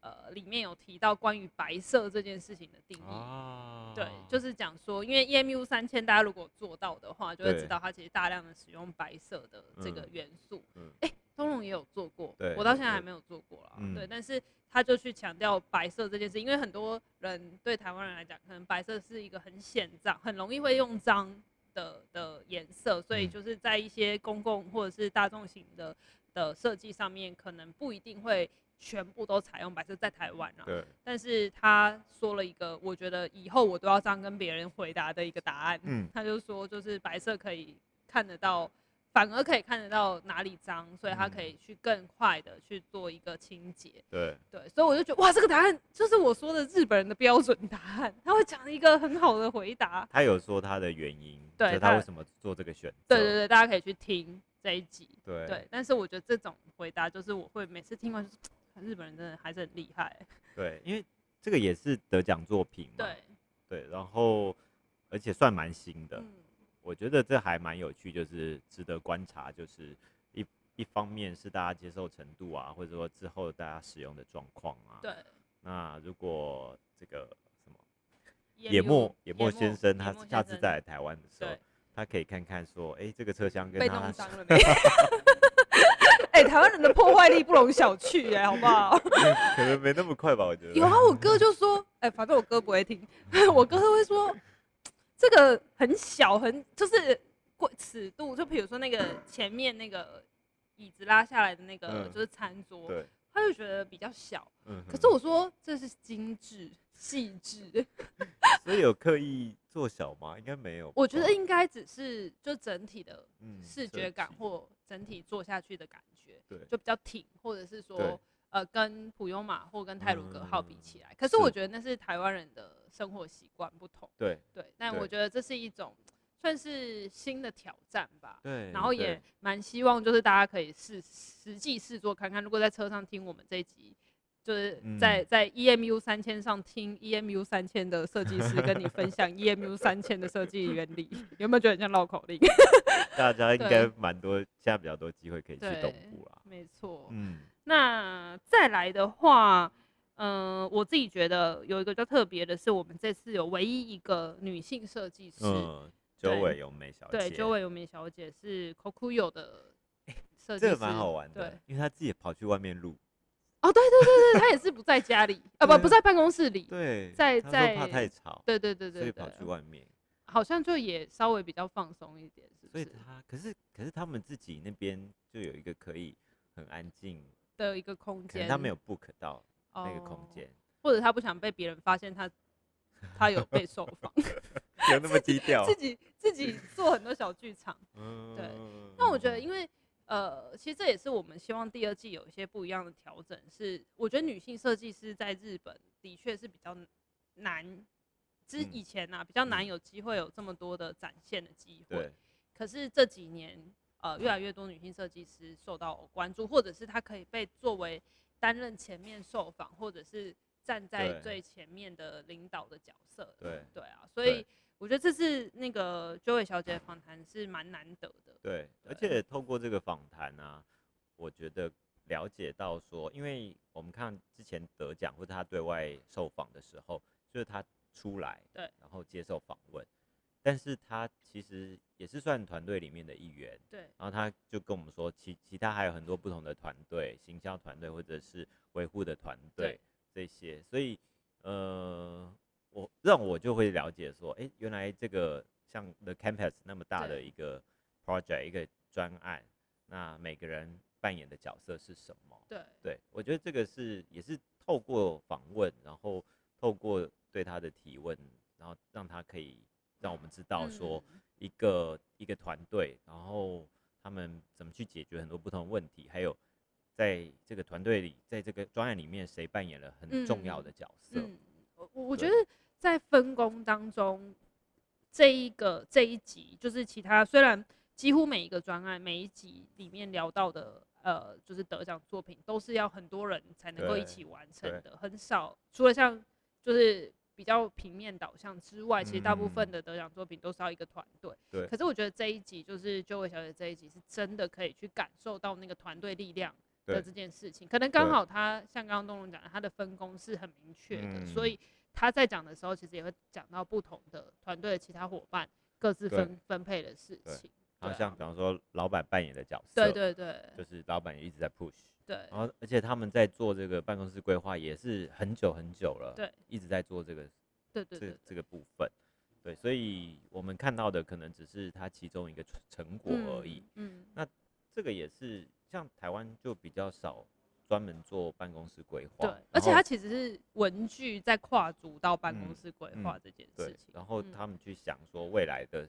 呃里面有提到关于白色这件事情的定义，啊、对，就是讲说，因为 EMU 三千大家如果做到的话，就会知道它其实大量的使用白色的这个元素。哎、嗯，东龙也有做过，对我到现在还没有做过啦。对，对，但是他就去强调白色这件事，因为很多人对台湾人来讲，可能白色是一个很显脏，很容易会用脏。的的颜色，所以就是在一些公共或者是大众型的的设计上面，可能不一定会全部都采用白色，在台湾啊。对。但是他说了一个，我觉得以后我都要这样跟别人回答的一个答案。嗯。他就说，就是白色可以看得到。反而可以看得到哪里脏，所以他可以去更快的去做一个清洁。对对，所以我就觉得哇，这个答案就是我说的日本人的标准答案。他会讲一个很好的回答。他有说他的原因，对他为什么做这个选择。对对对，大家可以去听这一集。对对，但是我觉得这种回答就是我会每次听完就是，日本人真的还是很厉害。对，因为这个也是得奖作品嘛。对对，然后而且算蛮新的。嗯我觉得这还蛮有趣，就是值得观察，就是一一方面是大家接受程度啊，或者说之后大家使用的状况啊。对。那如果这个什么野墨野墨先生，他下次再来台湾的时候，他可以看看说，哎，这个车厢跟他被弄脏了没？哎，台湾人的破坏力不容小觑，哎，好不好？可能没那么快吧，我觉得。有啊，我哥就说，哎，反正我哥不会听，我哥会说，这个很小，很就是尺度，就比如说那个前面那个椅子拉下来的那个，就是餐桌。对。他就觉得比较小，嗯，可是我说这是精致细致，所以有刻意做小吗？应该没有。我觉得应该只是就整体的视觉感或整体做下去的感觉，对，就比较挺，或者是说呃跟普悠玛或跟泰鲁格号比起来，可是我觉得那是台湾人的生活习惯不同，对对，但我觉得这是一种。算是新的挑战吧，对，然后也蛮希望就是大家可以试实际试做看看。如果在车上听我们这一集，就是在、嗯、在 EMU 三千上听 EMU 三千的设计师跟你分享 EMU 三千的设计原理，有没有觉得很像绕口令？大家应该蛮多，现在比较多机会可以去动物啊。没错，嗯，那再来的话，嗯、呃，我自己觉得有一个比较特别的是，我们这次有唯一一个女性设计师。嗯九尾由美小姐，对，九尾由美小姐是 Kokuyo 的设计师，这个蛮好玩的，对，因为她自己也跑去外面录。哦，对对对对，她也是不在家里，啊不不在办公室里，对，在在怕太吵，对对对对，所以跑去外面，好像就也稍微比较放松一点，是不是？所以他可是可是他们自己那边就有一个可以很安静的一个空间，他没有 book 到那个空间，或者他不想被别人发现他 他有被受访。有那么低调，自己自己做很多小剧场，嗯对。那我觉得，因为呃，其实这也是我们希望第二季有一些不一样的调整。是我觉得女性设计师在日本的确是比较难，之以前啊比较难有机会有这么多的展现的机会。可是这几年，呃，越来越多女性设计师受到关注，或者是她可以被作为担任前面受访，或者是站在最前面的领导的角色。对对啊，所以。我觉得这次那个鸠尾小姐的访谈是蛮难得的。对，而且透过这个访谈呢，我觉得了解到说，因为我们看之前得奖或者她对外受访的时候，就是她出来，对，然后接受访问，但是他其实也是算团队里面的一员，对，然后他就跟我们说，其其他还有很多不同的团队，行销团队或者是维护的团队这些，所以呃。我让我就会了解说，哎、欸，原来这个像 The Campus 那么大的一个 project 一个专案，那每个人扮演的角色是什么？对，对我觉得这个是也是透过访问，然后透过对他的提问，然后让他可以让我们知道说一个、嗯、一个团队，然后他们怎么去解决很多不同的问题，还有在这个团队里，在这个专案里面谁扮演了很重要的角色？嗯嗯、我我觉得。在分工当中，这一个这一集就是其他，虽然几乎每一个专案每一集里面聊到的，呃，就是得奖作品都是要很多人才能够一起完成的，很少除了像就是比较平面导向之外，其实大部分的得奖作品都是要一个团队。对。可是我觉得这一集就是鸠尾小姐这一集是真的可以去感受到那个团队力量的这件事情，可能刚好他像刚刚东龙讲的，他的分工是很明确的，所以。他在讲的时候，其实也会讲到不同的团队的其他伙伴各自分分配的事情。好像比方说老板扮演的角色，对对对，就是老板也一直在 push。对，然后而且他们在做这个办公室规划也是很久很久了，对，一直在做这个，对对对，这个部分。对，所以我们看到的可能只是它其中一个成果而已。嗯，那这个也是像台湾就比较少。专门做办公室规划，对，而且它其实是文具在跨足到办公室规划这件事情，然后他们去想说未来的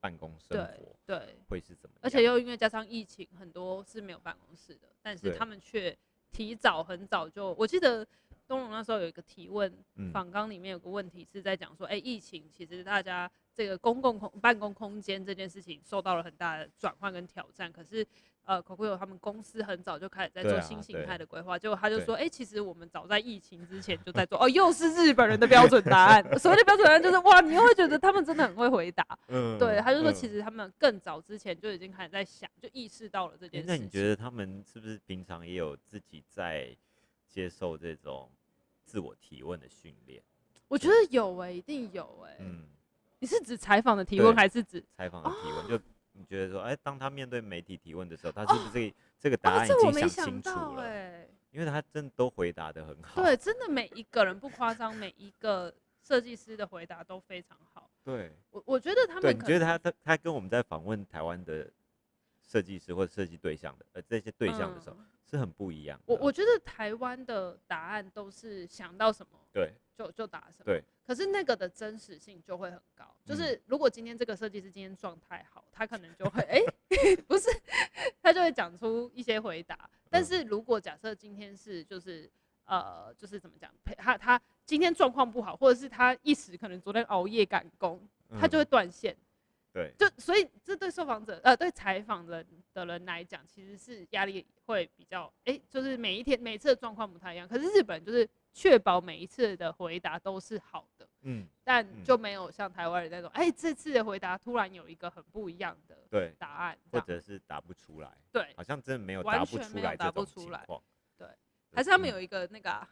办公生活对。会是怎么样，而且又因为加上疫情，很多是没有办公室的，但是他们却提早很早就，我记得东龙那时候有一个提问，访纲里面有个问题是在讲说，哎，疫情其实大家这个公共空办公空间这件事情受到了很大的转换跟挑战，可是。呃，Kokuyo 他们公司很早就开始在做新形态的规划，结果他就说，哎、欸，其实我们早在疫情之前就在做，哦，又是日本人的标准答案。所谓的标准答案就是，哇，你又会觉得他们真的很会回答。嗯，对，他就说，其实他们更早之前就已经开始在想，就意识到了这件事情。那你觉得他们是不是平常也有自己在接受这种自我提问的训练？我觉得有哎、欸，一定有哎、欸。嗯，你是指采访的提问，还是指采访的提问？哦、就你觉得说，哎、欸，当他面对媒体提问的时候，他是不是这个、哦、这个答案已经想清楚了？哎、欸，因为他真的都回答的很好。对，真的每一个人不夸张，每一个设计师的回答都非常好。对，我我觉得他们对，你觉得他他他跟我们在访问台湾的设计师或者设计对象的呃这些对象的时候。嗯是很不一样。我我觉得台湾的答案都是想到什么，对，就就答什么。对。可是那个的真实性就会很高。就是如果今天这个设计师今天状态好，他可能就会哎、欸，不是，他就会讲出一些回答。但是如果假设今天是就是呃就是怎么讲，他他今天状况不好，或者是他一时可能昨天熬夜赶工，他就会断线。对，就所以这对受访者呃对采访人的人来讲，其实是压力会比较哎、欸，就是每一天每一次的状况不太一样。可是日本就是确保每一次的回答都是好的，嗯，但就没有像台湾人那种哎、欸，这次的回答突然有一个很不一样的对答案，或者是答不出来，对，好像真的没有答不出来答不出来，对，嗯、还是他们有一个那个、啊、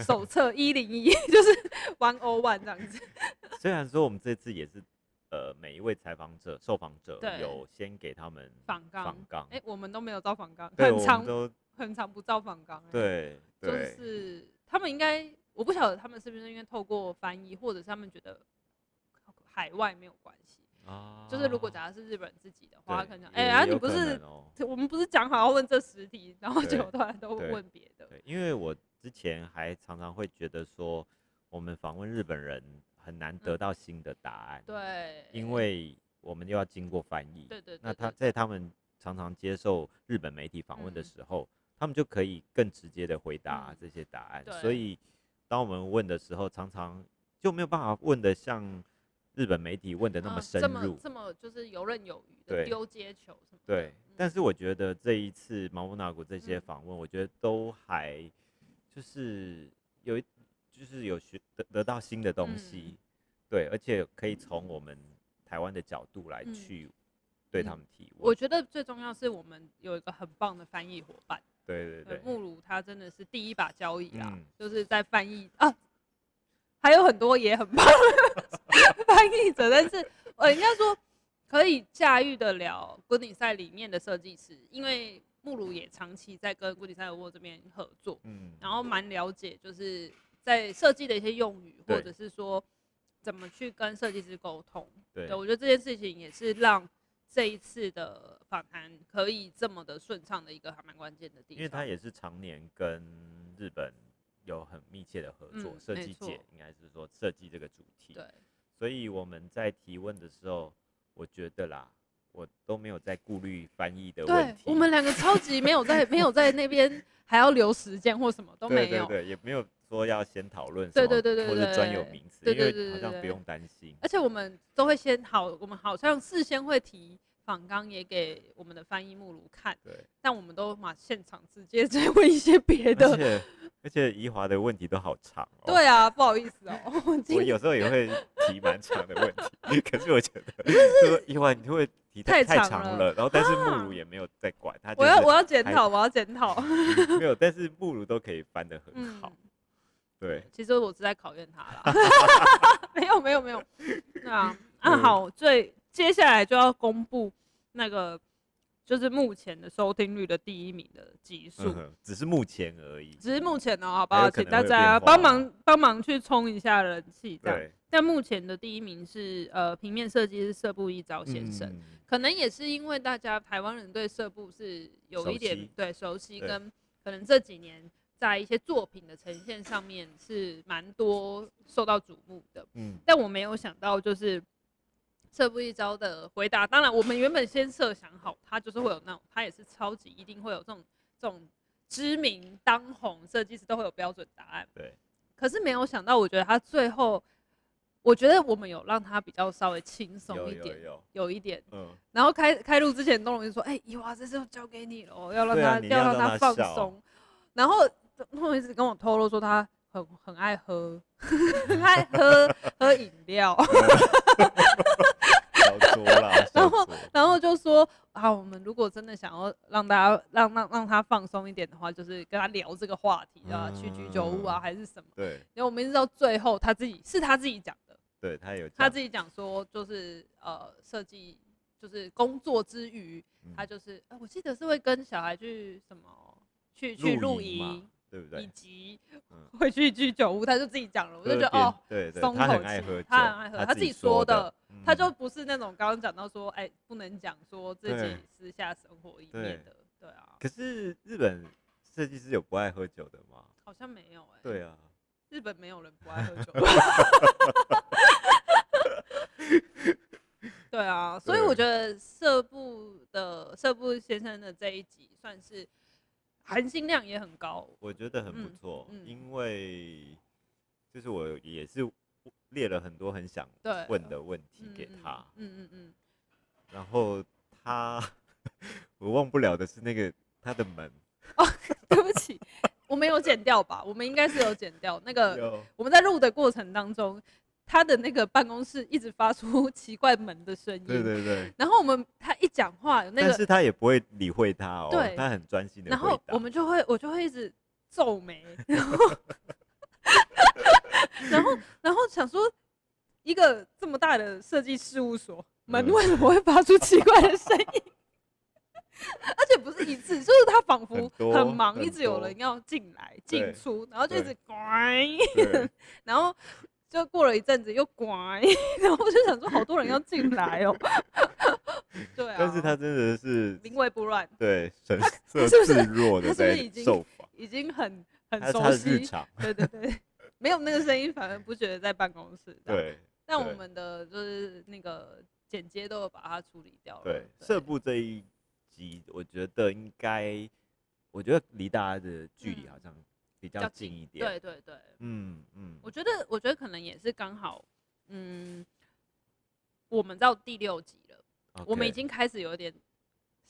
手册一零一，就是 one o one 这样子。虽然说我们这次也是。呃，每一位采访者、受访者有先给他们访纲，访纲。哎，我们都没有照访纲，很长都很长不照访纲。对，就是他们应该，我不晓得他们是不是因为透过翻译，或者是他们觉得海外没有关系啊。就是如果假如是日本自己的话，可能哎，啊，你不是我们不是讲好要问这十题，然后就突然都问别的。对，因为我之前还常常会觉得说，我们访问日本人。很难得到新的答案，对，因为我们又要经过翻译，对对。那他在他们常常接受日本媒体访问的时候，他们就可以更直接的回答这些答案。所以，当我们问的时候，常常就没有办法问的像日本媒体问的那么深入，这么就是游刃有余的丢接球什么。对，但是我觉得这一次毛姆纳古这些访问，我觉得都还就是有一。就是有学得得到新的东西，嗯、对，而且可以从我们台湾的角度来去对他们提问。我觉得最重要是我们有一个很棒的翻译伙伴。对对对，木鲁他真的是第一把交椅啦，嗯、就是在翻译啊，还有很多也很棒的 翻译者，但是呃，应该说可以驾驭得了古迪赛里面的设计师，因为木鲁也长期在跟古迪赛尔沃这边合作，嗯，然后蛮了解就是。在设计的一些用语，或者是说怎么去跟设计师沟通，对，对，我觉得这件事情也是让这一次的访谈可以这么的顺畅的一个还蛮关键的地方。因为他也是常年跟日本有很密切的合作，设计界应该是说设计这个主题，对，所以我们在提问的时候，我觉得啦，我都没有在顾虑翻译的问题。我们两个超级没有在没有在那边还要留时间或什么都没有，对，对，对，也没有。说要先讨论，对对对对，或者专有名词，因为好像不用担心。而且我们都会先好，我们好像事先会提访纲也给我们的翻译目录看，对。但我们都马现场直接再问一些别的，而且而且宜华的问题都好长哦。对啊，不好意思哦，我有时候也会提蛮长的问题，可是我觉得说宜华你会提太长了，然后但是木鲁也没有在管他，我要我要检讨，我要检讨。没有，但是木鲁都可以翻得很好。对，其实我是在考验他啦，没有没有没有，对啊，啊好，最接下来就要公布那个就是目前的收听率的第一名的集数，只是目前而已，只是目前哦，好不好？请大家帮忙帮忙去冲一下人气，这样。但目前的第一名是呃平面设计师色部一朝先生，嗯、可能也是因为大家台湾人对色部是有一点熟对熟悉，跟可能这几年。在一些作品的呈现上面是蛮多受到瞩目的，嗯，但我没有想到就是色部一招的回答。当然，我们原本先设想好，他就是会有那种，他也是超级一定会有这种这种知名当红设计师都会有标准答案，对。可是没有想到，我觉得他最后，我觉得我们有让他比较稍微轻松一点，有，有，一点，嗯。然后开开录之前，东龙就说：“哎、欸，宜华，这次交给你了，要让他，啊、要让他放松。”然后。他一直跟我透露说他很 很爱喝，很爱喝喝饮料，然后然后就就说啊，我们如果真的想要让大家让让让他放松一点的话，就是跟他聊这个话题啊，去居酒屋啊，还是什么？对。因为我们一直到最后，他自己是他自己讲的。对他有他自己讲说，就是呃，设计就是工作之余，嗯、他就是、呃，我记得是会跟小孩去什么去去露营。对不对？以及 会去居酒屋，他就自己讲了，我就觉得哦，对对。他很爱喝，他很爱喝，他自己说的，他就不是那种刚刚讲到说，哎，不能讲说自己私下生活一面的，对啊。可是日本设计师有不爱喝酒的吗？好像没有哎。对啊，日本没有人不爱喝酒。对啊，所以我觉得社部的社部先生的这一集算是。含金量也很高，我觉得很不错，嗯。嗯、因为就是我也是列了很多很想问的问题给他，嗯嗯嗯，嗯嗯。然后他 我忘不了的是那个他的门，哦，对不起，我没有剪掉吧？我们应该是有剪掉。那个，我们在录的过程当中。他的那个办公室一直发出奇怪门的声音，对对对。然后我们他一讲话，那个但是他也不会理会他哦，对，他很专心的。然后我们就会，我就会一直皱眉，然后，然后，然后想说，一个这么大的设计事务所，门为什么会发出奇怪的声音？而且不是一次，就是他仿佛很忙，一直有人要进来进出，然后就一直乖，然后。就过了一阵子又乖，然后我就想说好多人要进来哦。对啊，但是他真的是临危不乱，对，神色自若的在受访，已经很很熟悉。对对对，没有那个声音，反而不觉得在办公室。对，但我们的就是那个剪接都有把它处理掉了。对，社部这一集，我觉得应该，我觉得离大家的距离好像。比较近一点，对对对，嗯嗯，我觉得我觉得可能也是刚好，嗯，我们到第六集了.我们已经开始有点。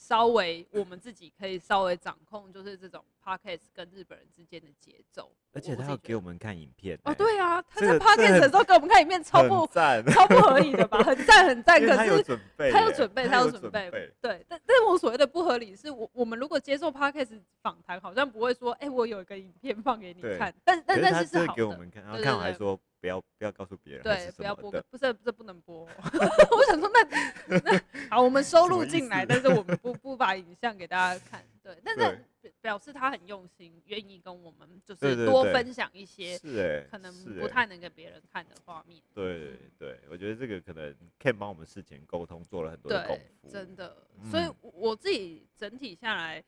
稍微我们自己可以稍微掌控，就是这种 podcast 跟日本人之间的节奏。而且他要给我们看影片哦，对啊，他在 podcast 的时候给我们看影片，超不 超不合理的吧？很赞很赞，可是他有准备，他有准备，他有准备。对，但但是我所谓的不合理是我我们如果接受 podcast 访谈，好像不会说，哎，我有一个影片放给你看，但但但是是好给我们看，然后看完还说。不要不要告诉别人，对，不要播，不是这不能播。我想说那那好，我们收录进来，但是我们不不把影像给大家看，对，但是表示他很用心，愿意跟我们就是多分享一些，是可能不太能给别人看的画面。对对，我觉得这个可能 Ken 帮我们事前沟通做了很多的功夫，真的。所以我自己整体下来，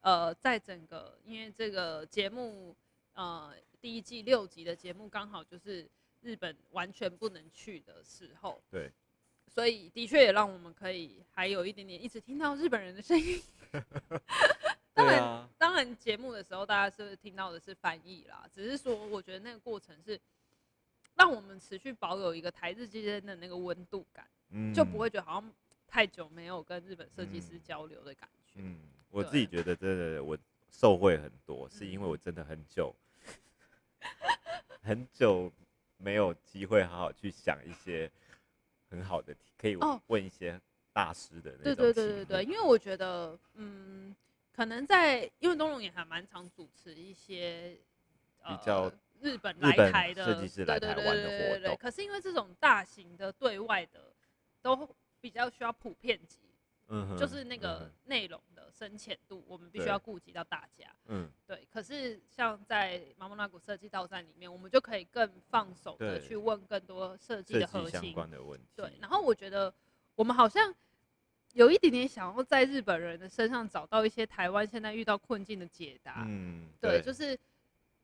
呃，在整个因为这个节目，呃。第一季六集的节目刚好就是日本完全不能去的时候，对，所以的确也让我们可以还有一点点一直听到日本人的声音。当然，啊、当然节目的时候大家是是听到的是翻译啦，只是说我觉得那个过程是让我们持续保有一个台日之间的那个温度感，嗯、就不会觉得好像太久没有跟日本设计师交流的感觉。嗯，我自己觉得真的我受惠很多，是因为我真的很久。很久没有机会好好去想一些很好的题，可以问一些大师的那种。对对对对对，因为我觉得，嗯，可能在因为东龙也还蛮常主持一些比较日本来台的设计师来台湾的活动。可是因为这种大型的对外的都比较需要普遍级，嗯，就是那个内容的。深浅度，我们必须要顾及到大家。嗯，对。可是像在马莫那古设计道站里面，我们就可以更放手的去问更多设计的核心相关的问题。对。然后我觉得我们好像有一点点想要在日本人的身上找到一些台湾现在遇到困境的解答。嗯，对。就是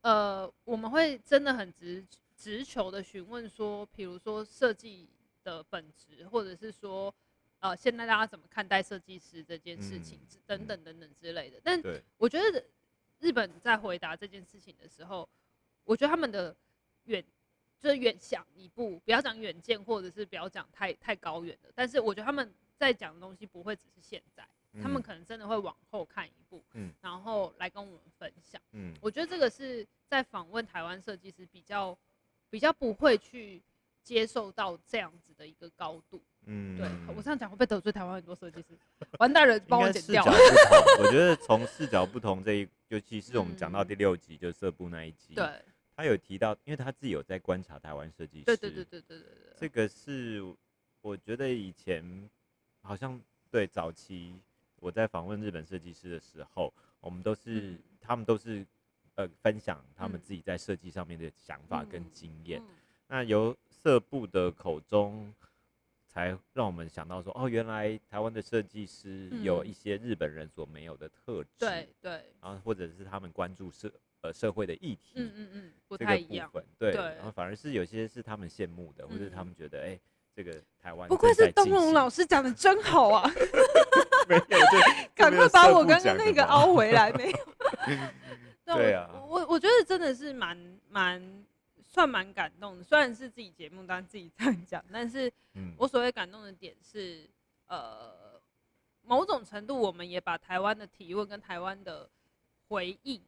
呃，我们会真的很直直球的询问说，比如说设计的本质，或者是说。呃，现在大家怎么看待设计师这件事情，嗯、等等等等之类的？但我觉得日本在回答这件事情的时候，我觉得他们的远就是远想一步，不要讲远见，或者是不要讲太太高远的。但是我觉得他们在讲的东西不会只是现在，嗯、他们可能真的会往后看一步，嗯、然后来跟我们分享。嗯，我觉得这个是在访问台湾设计师比较比较不会去接受到这样子的一个高度。嗯，对我这样讲会被得罪台湾很多设计师，完蛋了，帮我剪掉。我觉得从视角不同这一，尤其是我们讲到第六集，嗯、就色部那一集，对，他有提到，因为他自己有在观察台湾设计师，对对对对对对，这个是我觉得以前好像对早期我在访问日本设计师的时候，我们都是、嗯、他们都是呃分享他们自己在设计上面的想法跟经验，那由色部的口中。才让我们想到说，哦，原来台湾的设计师有一些日本人所没有的特质，对。对，然后或者是他们关注社呃社会的议题，嗯嗯嗯，不太一样，对，然后反而是有些是他们羡慕的，或者他们觉得，哎，这个台湾不愧是东龙老师讲的真好啊，没有，赶快把我刚刚那个凹回来，没有，对啊，我我觉得真的是蛮蛮。算蛮感动的，虽然是自己节目，但自己这样讲，但是我所谓感动的点是，呃，某种程度我们也把台湾的提问跟台湾的回应，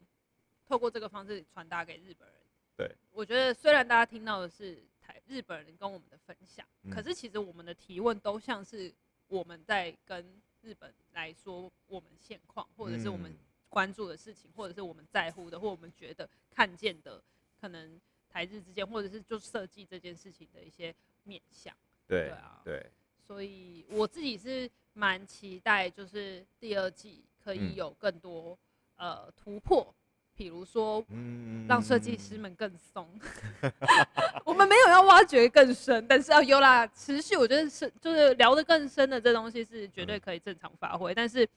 透过这个方式传达给日本人。对，我觉得虽然大家听到的是台日本人跟我们的分享，可是其实我们的提问都像是我们在跟日本来说我们现况，或者是我们关注的事情，或者是我们在乎的，或我们觉得看见的可能。台日之间，或者是就设计这件事情的一些面向，对，对啊，对，所以我自己是蛮期待，就是第二季可以有更多、嗯、呃突破，比如说，嗯，让设计师们更松。我们没有要挖掘更深，但是要有啦，持续，我觉得是就是聊得更深的这东西是绝对可以正常发挥，嗯、但是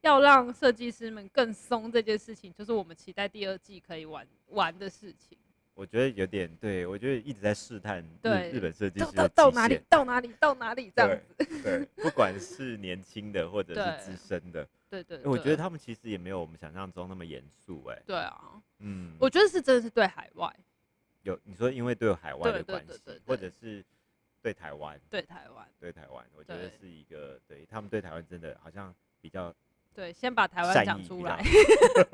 要让设计师们更松这件事情，就是我们期待第二季可以玩玩的事情。我觉得有点对，我觉得一直在试探日对日本设计师到，到哪里到哪里到哪里这样子。对，不管是年轻的或者是资深的，对对，对，我觉得他们其实也没有我们想象中那么严肃哎。对啊，嗯，我觉得是真的是对海外有你说因为对海外的关系，或者是对台湾，对台湾，对台湾，我觉得是一个对他们对台湾真的好像比较对，先把台湾讲出来。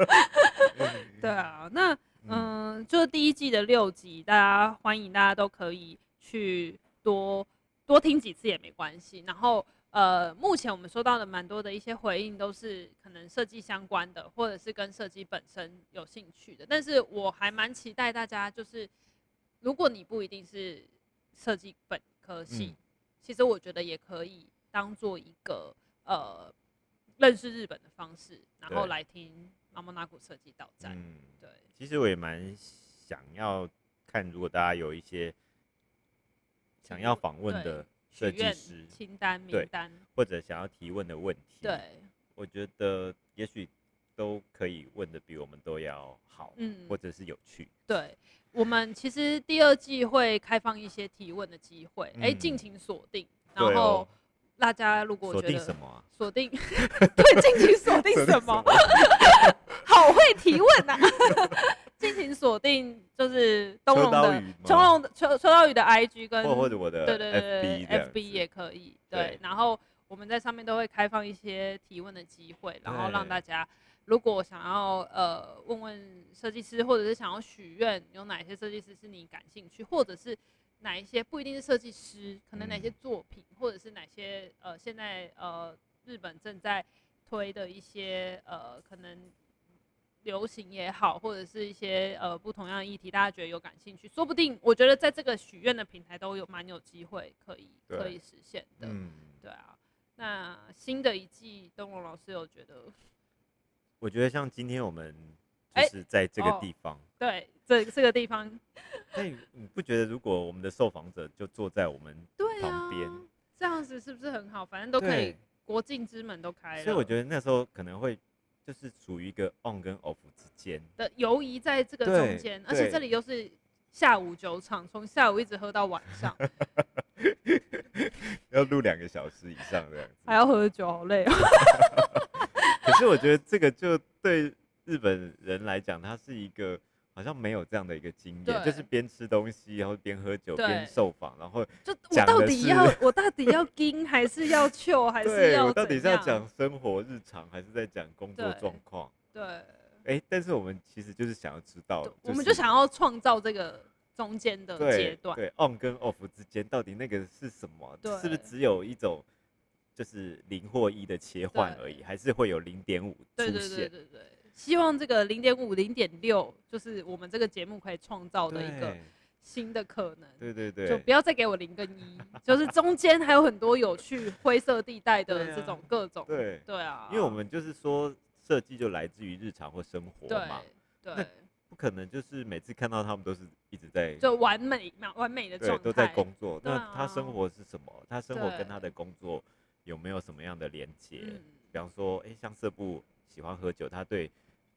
对啊，那。嗯，就是第一季的六集，大家欢迎大家都可以去多多听几次也没关系。然后，呃，目前我们收到的蛮多的一些回应，都是可能设计相关的，或者是跟设计本身有兴趣的。但是我还蛮期待大家，就是如果你不一定是设计本科系，嗯、其实我觉得也可以当做一个呃认识日本的方式，然后来听。阿莫纳古设计导站，嗯，对，其实我也蛮想要看，如果大家有一些想要访问的设计师清单名单，或者想要提问的问题，对，我觉得也许都可以问的比我们都要好，嗯，或者是有趣。对，我们其实第二季会开放一些提问的机会，哎、嗯，敬请锁定，然后。大家如果觉得 锁定什么？锁定对，敬请锁定什么？好会提问呐、啊！敬请锁定就是东龙的秋龙的秋秋刀鱼的 IG 跟或者我的对对对对 FB 也可以对，对，然后我们在上面都会开放一些提问的机会，然后让大家如果想要呃问问设计师，或者是想要许愿，有哪些设计师是你感兴趣，或者是。哪一些不一定是设计师，可能哪些作品，嗯、或者是哪些呃，现在呃日本正在推的一些呃，可能流行也好，或者是一些呃不同样的议题，大家觉得有感兴趣，说不定我觉得在这个许愿的平台都有蛮有机会可以可以实现的。嗯，对啊。那新的一季，东龙老师有觉得？我觉得像今天我们 就是在这个地方，欸哦、对，这这个地方。那你你不觉得，如果我们的受访者就坐在我们 旁边，啊，这样子是不是很好？反正都可以，国境之门都开了。所以我觉得那时候可能会就是处于一个 on 跟 off 之间的游移，在这个中间，而且这里又是下午酒场，从下午一直喝到晚上，要录两个小时以上这样子，还要喝酒，好累哦。可是我觉得这个就对日本人来讲，它是一个。好像没有这样的一个经验，就是边吃东西，然后边喝酒，边受访，然后就我到底要我到底要跟还是要求还是要？我到底是要 讲生活日常，还是在讲工作状况？对，哎，但是我们其实就是想要知道，我们就想要创造这个中间的阶段，对，对，on 跟 off 之间到底那个是什么？对，是不是只有一种就是零或一的切换而已，还是会有零点五出现？对对对对对，希望这个零点五、零点六，就是我们这个节目可以创造的一个。新的可能，对对对，就不要再给我零跟一，就是中间还有很多有趣灰色地带的这种各种，对。对啊，因为我们就是说设计就来自于日常或生活嘛，对，对，不可能就是每次看到他们都是一直在就完美完美的状态，都在工作，那他生活是什么？他生活跟他的工作有没有什么样的连接？比方说，哎，像色部喜欢喝酒，他对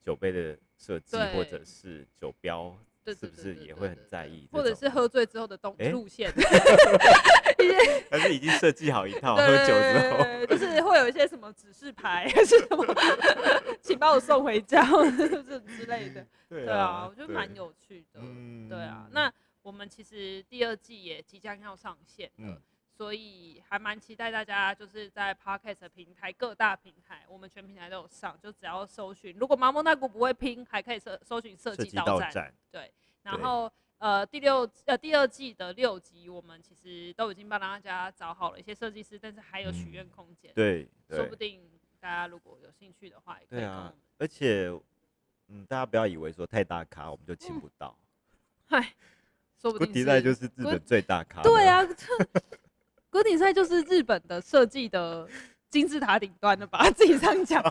酒杯的设计或者是酒标。是不是也会很在意？或者是喝醉之后的动路线？还是已经设计好一套？喝酒之后，就是会有一些什么指示牌，还是什么，请把我送回家，或者之类的。对啊，我觉得蛮有趣的。对啊，那我们其实第二季也即将要上线了，所以还蛮期待大家就是在 Podcast 平台各大平台，我们全平台都有上，就只要搜寻。如果麻木那股不会拼，还可以搜搜寻设计到站。对。然后，呃，第六呃第二季的六集，我们其实都已经帮大家找好了一些设计师，但是还有许愿空间。对，说不定大家如果有兴趣的话，也可以跟我们。对啊，而且，嗯，大家不要以为说太大咖我们就请不到。嗨、嗯，说不定。Gooddesign 就是日本最大咖。对啊，Gooddesign 就是日本的设计的金字塔顶端的吧？自己这样讲，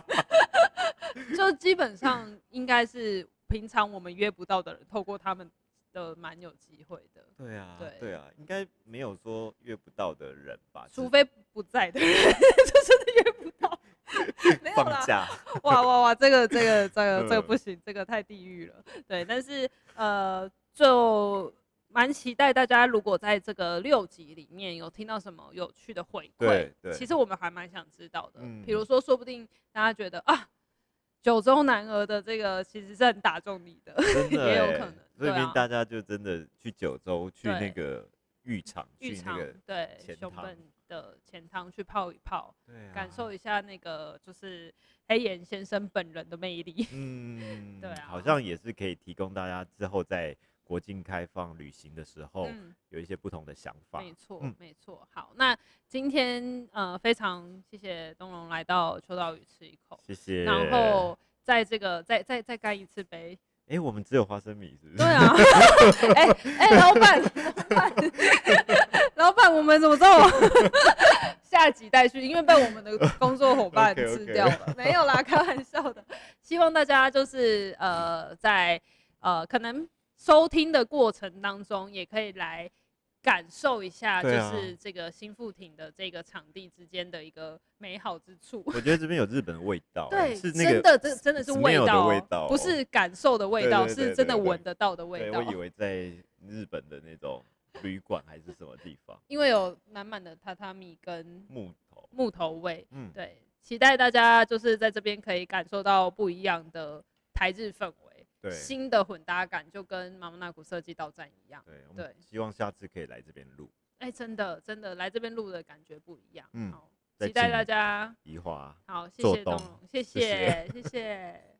就基本上应该是。平常我们约不到的人，透过他们的蛮有机会的。对啊，对对啊，应该没有说约不到的人吧？除非不在的人，就真的约不到。没有啦。放假。哇哇哇，这个这个这个这个不行，这个太地狱了。对，但是呃，就蛮期待大家如果在这个六集里面有听到什么有趣的回馈，其实我们还蛮想知道的。嗯，比如说，说不定大家觉得啊。九州男儿的这个其实是很打中你的，也有可能。所以大家就真的去九州，去那个浴场，去那个对熊本的钱汤去泡一泡，感受一下那个就是黑岩先生本人的魅力。嗯，对啊，好像也是可以提供大家之后在国境开放旅行的时候，有一些不同的想法。没错，没错。好，那今天呃，非常谢谢东龙来到秋刀鱼吃一口，谢谢。然后在这个再再再干一次杯。哎，我们只有花生米是不是？对啊。哎哎，老板，老板，老板，我们怎么做？下集待续，因为被我们的工作伙伴 吃掉了。没有啦，开玩笑的。希望大家就是呃，在呃可能。收听的过程当中，也可以来感受一下，就是这个新富町的这个场地之间的一个美好之处。我觉得这边有日本的味道，对，是真的，这真的是味道，不是感受的味道，是真的闻得到的味道。我以为在日本的那种旅馆还是什么地方，因为有满满的榻榻米跟木头木头味。嗯，对，期待大家就是在这边可以感受到不一样的台日氛围。对新的混搭感就跟妈妈那古设计到站一样。对，对，希望下次可以来这边录。哎、欸，真的真的来这边录的感觉不一样。嗯，好，期待大家。宜花。好，谢谢东龙，谢谢谢谢。谢谢